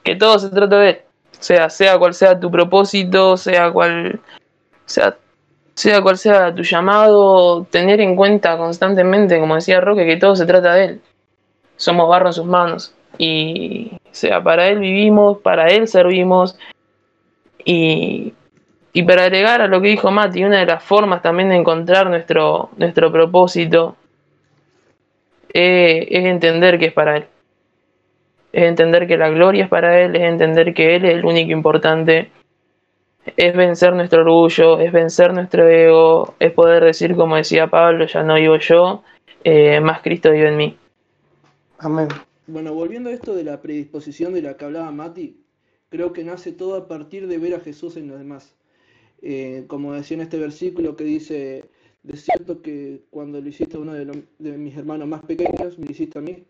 que todo se trata de Él. Sea, sea cual sea tu propósito, sea cual sea, sea cual sea tu llamado, tener en cuenta constantemente, como decía Roque, que todo se trata de Él. Somos barro en sus manos. Y sea, para Él vivimos, para Él servimos. Y, y para agregar a lo que dijo Mati, una de las formas también de encontrar nuestro, nuestro propósito eh, es entender que es para Él. Es entender que la gloria es para Él, es entender que Él es el único importante. Es vencer nuestro orgullo, es vencer nuestro ego, es poder decir, como decía Pablo, ya no vivo yo, eh, más Cristo vive en mí. Amén. Bueno, volviendo a esto de la predisposición de la que hablaba Mati, creo que nace todo a partir de ver a Jesús en los demás. Eh, como decía en este versículo que dice, de cierto que cuando lo hiciste a uno de, mis hermanos más pequeños, me lo hiciste a mí,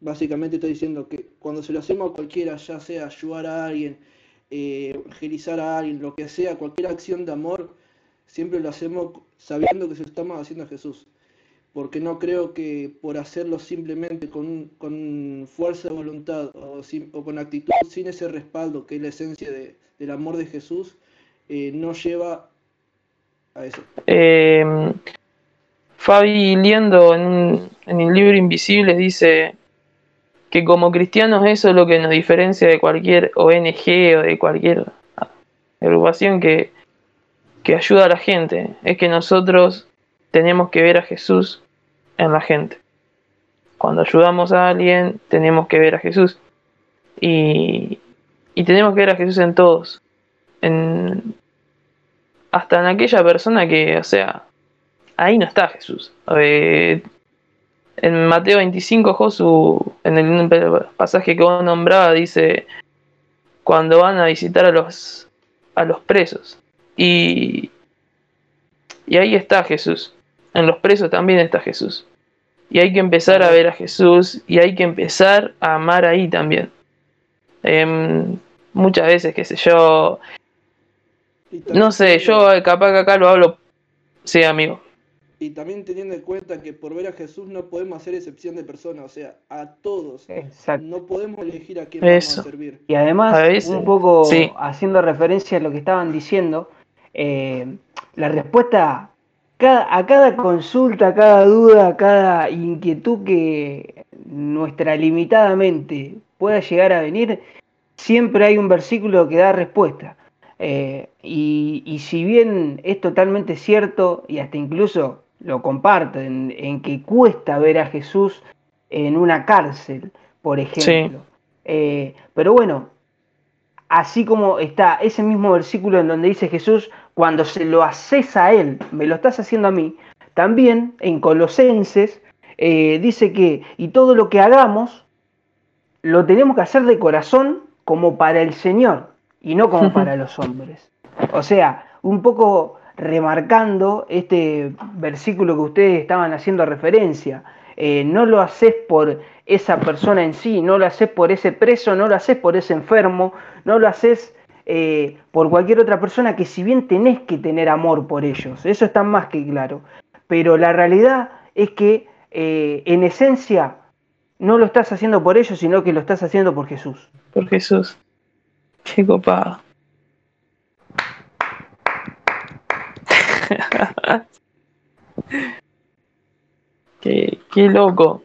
básicamente estoy diciendo que cuando se lo hacemos a cualquiera, ya sea ayudar a alguien, eh, evangelizar a alguien, lo que sea, cualquier acción de amor, siempre lo hacemos sabiendo que se lo estamos haciendo a Jesús porque no creo que por hacerlo simplemente con, con fuerza de voluntad o, con actitud sin ese respaldo que es la esencia del amor de Jesús, eh, no lleva a eso. Eh, Fabi Liendo en, en el libro Invisible dice que como cristianos eso es lo que nos diferencia de cualquier ONG o de cualquier agrupación que, que ayuda a la gente, es que nosotros tenemos que ver a Jesús en la gente. Cuando ayudamos a alguien, tenemos que ver a Jesús. Y, y tenemos que ver a Jesús en todos. En, hasta en aquella persona que, o sea, ahí no está Jesús. En Mateo 25, Josu, en el pasaje que vos nombraba, dice, cuando van a visitar a los, a los presos. Y, y ahí está Jesús. En los presos también está Jesús. Y hay que empezar a ver a Jesús y hay que empezar a amar ahí también. Em, muchas veces, qué sé yo. No sé, yo capaz que acá lo hablo. Sí, amigo. Y también teniendo en cuenta que por ver a Jesús no podemos hacer excepción de personas, o sea, a todos. No podemos elegir a quién vamos a servir. Y además, un poco haciendo referencia a lo que estaban diciendo, eh, la respuesta a cada consulta, a cada duda, a cada inquietud que nuestra limitada mente pueda llegar a venir, siempre hay un versículo que da respuesta. Eh, y, si bien es totalmente cierto, y hasta incluso lo comparto, en, que cuesta ver a Jesús en una cárcel, por ejemplo. Eh, pero bueno, así como está ese mismo versículo en donde dice Jesús, cuando se lo haces a Él, me lo estás haciendo a mí, también en Colosenses eh, dice que, y todo lo que hagamos, lo tenemos que hacer de corazón como para el Señor y no como para los hombres. O sea, un poco remarcando este versículo que ustedes estaban haciendo referencia. Eh, no lo haces por esa persona en sí, no lo haces por ese preso, no lo haces por ese enfermo, no lo haces eh, por cualquier otra persona que si bien tenés que tener amor por ellos, eso está más que claro, pero la realidad es que eh, en esencia no lo estás haciendo por ellos, sino que lo estás haciendo por Jesús. Por Jesús. Qué copado. qué, qué loco.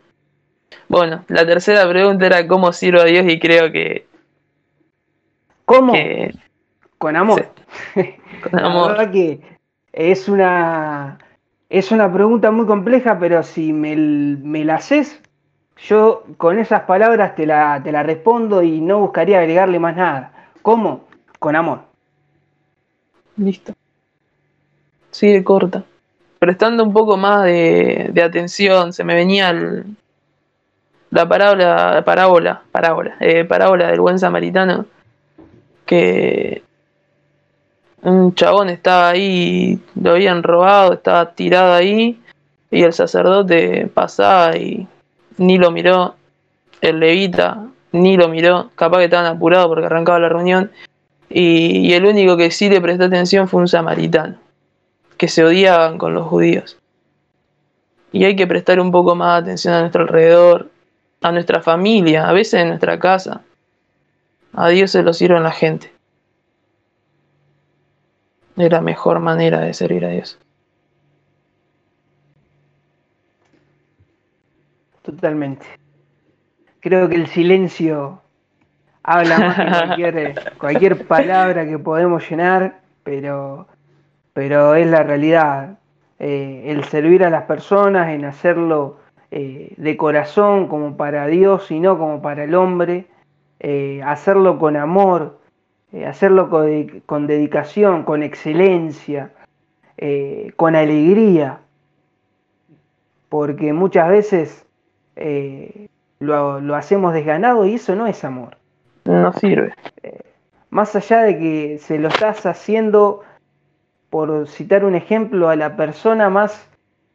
Bueno, la tercera pregunta era cómo sirvo a Dios y creo que ¿Cómo? Con amor. Con amor. La verdad que Es una, es una pregunta muy compleja, pero si me, me la haces, yo con esas palabras te la, te la respondo y no buscaría agregarle más nada. ¿Cómo? Con amor. Listo. Sigue corta. Prestando un poco más de, atención, se me venía el, la parábola, parábola, parábola, eh, parábola del buen samaritano, que un chabón estaba ahí, lo habían robado, estaba tirado ahí, y el sacerdote pasaba y ni lo miró, el levita ni lo miró, capaz que estaban apurados porque arrancaba la reunión, y, y el único que sí le prestó atención fue un samaritano, que se odiaban con los judíos. Y hay que prestar un poco más atención a nuestro alrededor, a nuestra familia, a veces en nuestra casa. A Dios se lo sirve en la gente. Es la mejor manera de servir a Dios. Totalmente. Creo que el silencio habla más que cualquier, cualquier palabra que podemos llenar, pero, pero es la realidad. Eh, el servir a las personas, en hacerlo eh, de corazón como para Dios y no como para el hombre, eh, hacerlo con amor, hacerlo con, con, dedicación, con excelencia, con alegría, porque muchas veces lo, lo, hacemos desganado y eso no es amor. No sirve. más allá de que se lo estás haciendo, por citar un ejemplo, a la persona más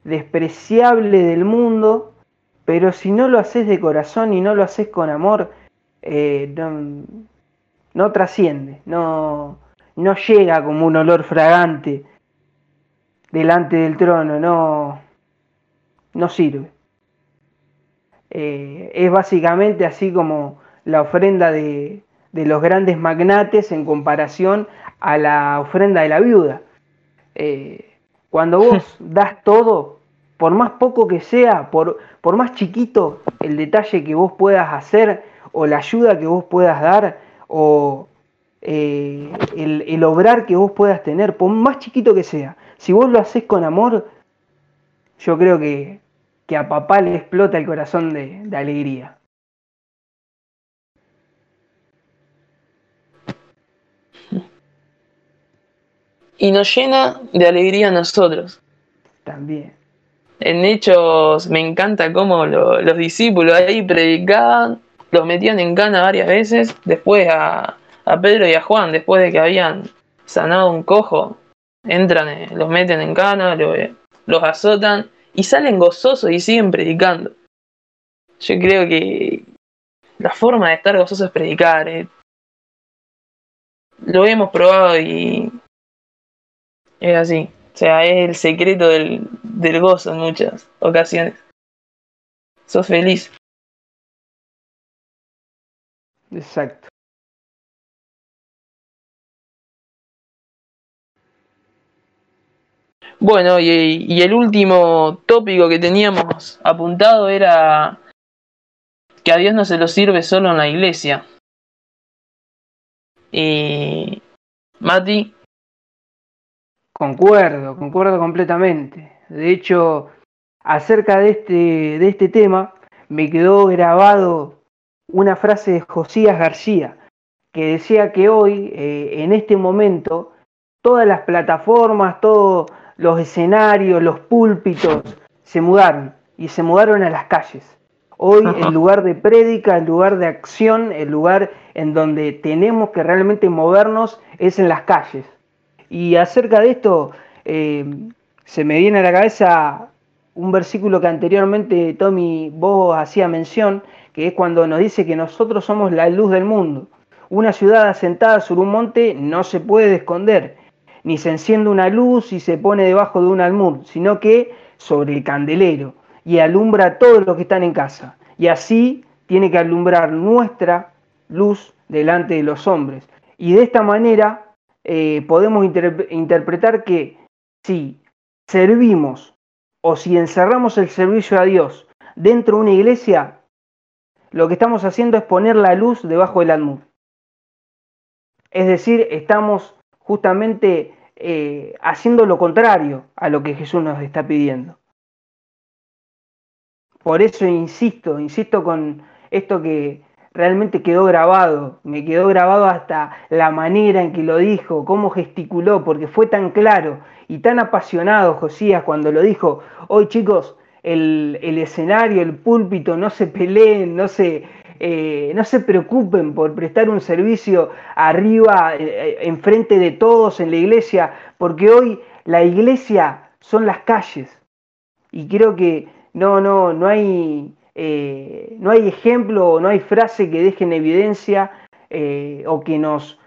despreciable del mundo, pero si no lo haces de corazón y no lo haces con amor, eh, no, trasciende, no, no llega como un olor fragante delante del trono, no, no sirve. Eh, es básicamente así como la ofrenda de, los grandes magnates en comparación a la ofrenda de la viuda. Eh, cuando vos das todo, por más poco que sea, por, por más chiquito el detalle que vos puedas hacer, o la ayuda que vos puedas dar, o eh, el, el, obrar que vos puedas tener, por más chiquito que sea, si vos lo haces con amor, yo creo que, que a papá le explota el corazón de, de alegría. Y nos llena de alegría a nosotros. También. En hechos me encanta cómo lo, los discípulos ahí predicaban, los metían en cana varias veces, después a, a, Pedro y a Juan, después de que habían sanado un cojo, entran, eh, los meten en cana, lo, eh, los azotan y salen gozosos y siguen predicando. Yo creo que la forma de estar gozoso es predicar. Eh. Lo hemos probado y es así. O sea, es el secreto del, del gozo en muchas ocasiones. Sos feliz. Exacto. Bueno, y, y, el último tópico que teníamos apuntado era que a Dios no se lo sirve solo en la iglesia. Y Mati, Concuerdo, concuerdo completamente. De hecho, acerca de este, de este tema, me quedó grabado una frase de Josías García, que decía que hoy, eh, en este momento, todas las plataformas, todos los escenarios, los púlpitos, se mudaron y se mudaron a las calles. Hoy el lugar de prédica, el lugar de acción, el lugar en donde tenemos que realmente movernos es en las calles. Y acerca de esto, eh, se me viene a la cabeza un versículo que anteriormente Tommy vos hacía mención, que es cuando nos dice que nosotros somos la luz del mundo. Una ciudad asentada sobre un monte no se puede esconder, ni se enciende una luz y se pone debajo de un almud, sino que sobre el candelero y alumbra a todos los que están en casa. Y así tiene que alumbrar nuestra luz delante de los hombres. Y de esta manera eh, podemos inter interpretar que si servimos o si encerramos el servicio a Dios dentro de una iglesia, lo que estamos haciendo es poner la luz debajo del almud. Es decir, estamos justamente eh, haciendo lo contrario a lo que Jesús nos está pidiendo. Por eso insisto, insisto con esto que realmente quedó grabado, me quedó grabado hasta la manera en que lo dijo, cómo gesticuló, porque fue tan claro y tan apasionado Josías cuando lo dijo, hoy chicos, el, escenario, el púlpito, no se peleen, no se, eh, no se preocupen por prestar un servicio arriba, eh, eh, enfrente de todos en la iglesia, porque hoy la iglesia son las calles. Y creo que no, no, no hay eh, no hay ejemplo, no hay frase que deje en evidencia eh, o que nos,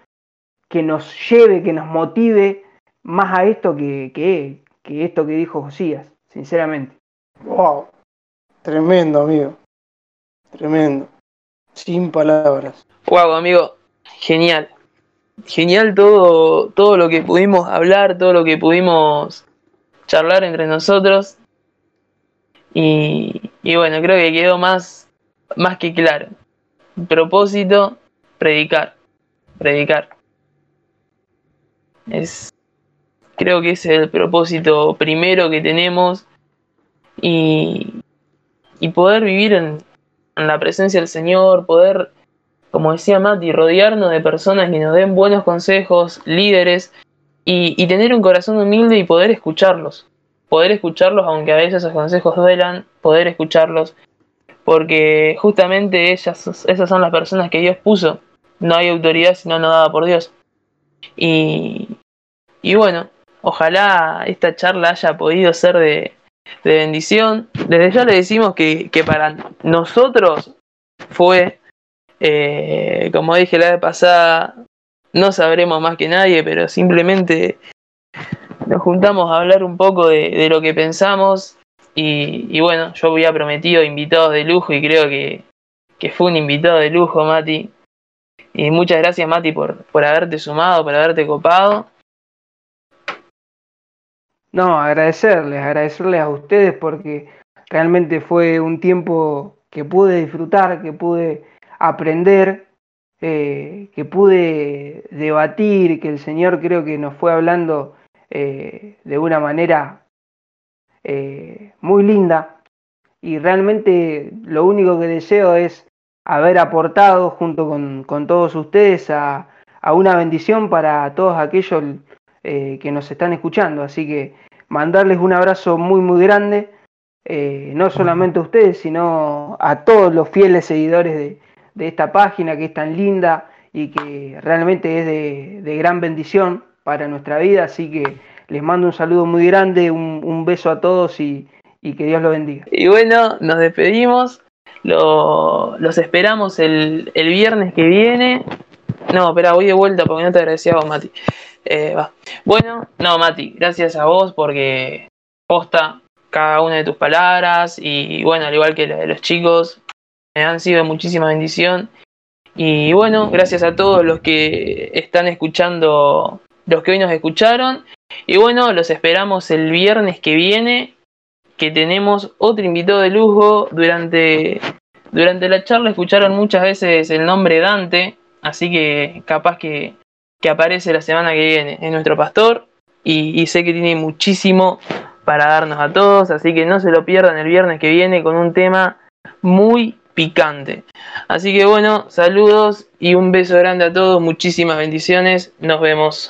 que nos lleve, que nos motive más a esto que, que, que esto que dijo Josías, sinceramente. Wow, tremendo, amigo. Tremendo. Sin palabras. Wow, amigo. Genial. Genial todo, todo lo que pudimos hablar, todo lo que pudimos charlar entre nosotros. Y, bueno, creo que quedó más, más que claro. Propósito, predicar. Predicar. Es, creo que es el propósito primero que tenemos. Y, y poder vivir en, la presencia del Señor, poder, como decía Mati, rodearnos de personas que nos den buenos consejos, líderes, y, y tener un corazón humilde y poder escucharlos poder escucharlos, aunque a veces esos consejos duelan, poder escucharlos, porque justamente ellas, esas son las personas que Dios puso. No hay autoridad sino no dada por Dios. Y, y bueno, ojalá esta charla haya podido ser de, de bendición. Desde ya le decimos que, que para nosotros fue, eh, como dije la vez pasada, no sabremos más que nadie, pero simplemente nos juntamos a hablar un poco de, lo que pensamos y, bueno, yo había prometido invitados de lujo y creo que, fue un invitado de lujo, Mati. Y muchas gracias, Mati, por, por haberte sumado, por haberte copado. No, agradecerles, agradecerles a ustedes porque realmente fue un tiempo que pude disfrutar, que pude aprender, eh, que pude debatir, que el Señor creo que nos fue hablando eh, de una manera eh, muy linda y realmente lo único que deseo es haber aportado junto con, todos ustedes a, una bendición para todos aquellos eh, que nos están escuchando. Así que mandarles un abrazo muy muy grande, no solamente a ustedes, sino a todos los fieles seguidores de, de, esta página que es tan linda y que realmente es de gran bendición para nuestra vida. Así que les mando un saludo muy grande, un, beso a todos y, que Dios los bendiga. Y bueno, nos despedimos. los esperamos el, viernes que viene. No, espera, voy de vuelta porque no te agradecía a vos, Mati. Eh, bueno, no, Mati, gracias a vos porque posta cada una de tus palabras y bueno, al igual que la de los chicos, me han sido muchísima bendición. Y bueno, gracias a todos los que están escuchando los que hoy nos escucharon. Y bueno, los esperamos el viernes que viene, que tenemos otro invitado de lujo. Durante, durante la charla escucharon muchas veces el nombre Dante, así que capaz que, que aparece la semana que viene. Es nuestro pastor y, y sé que tiene muchísimo para darnos a todos, así que no se lo pierdan el viernes que viene con un tema muy picante. Así que bueno, saludos y un beso grande a todos, muchísimas bendiciones, nos vemos.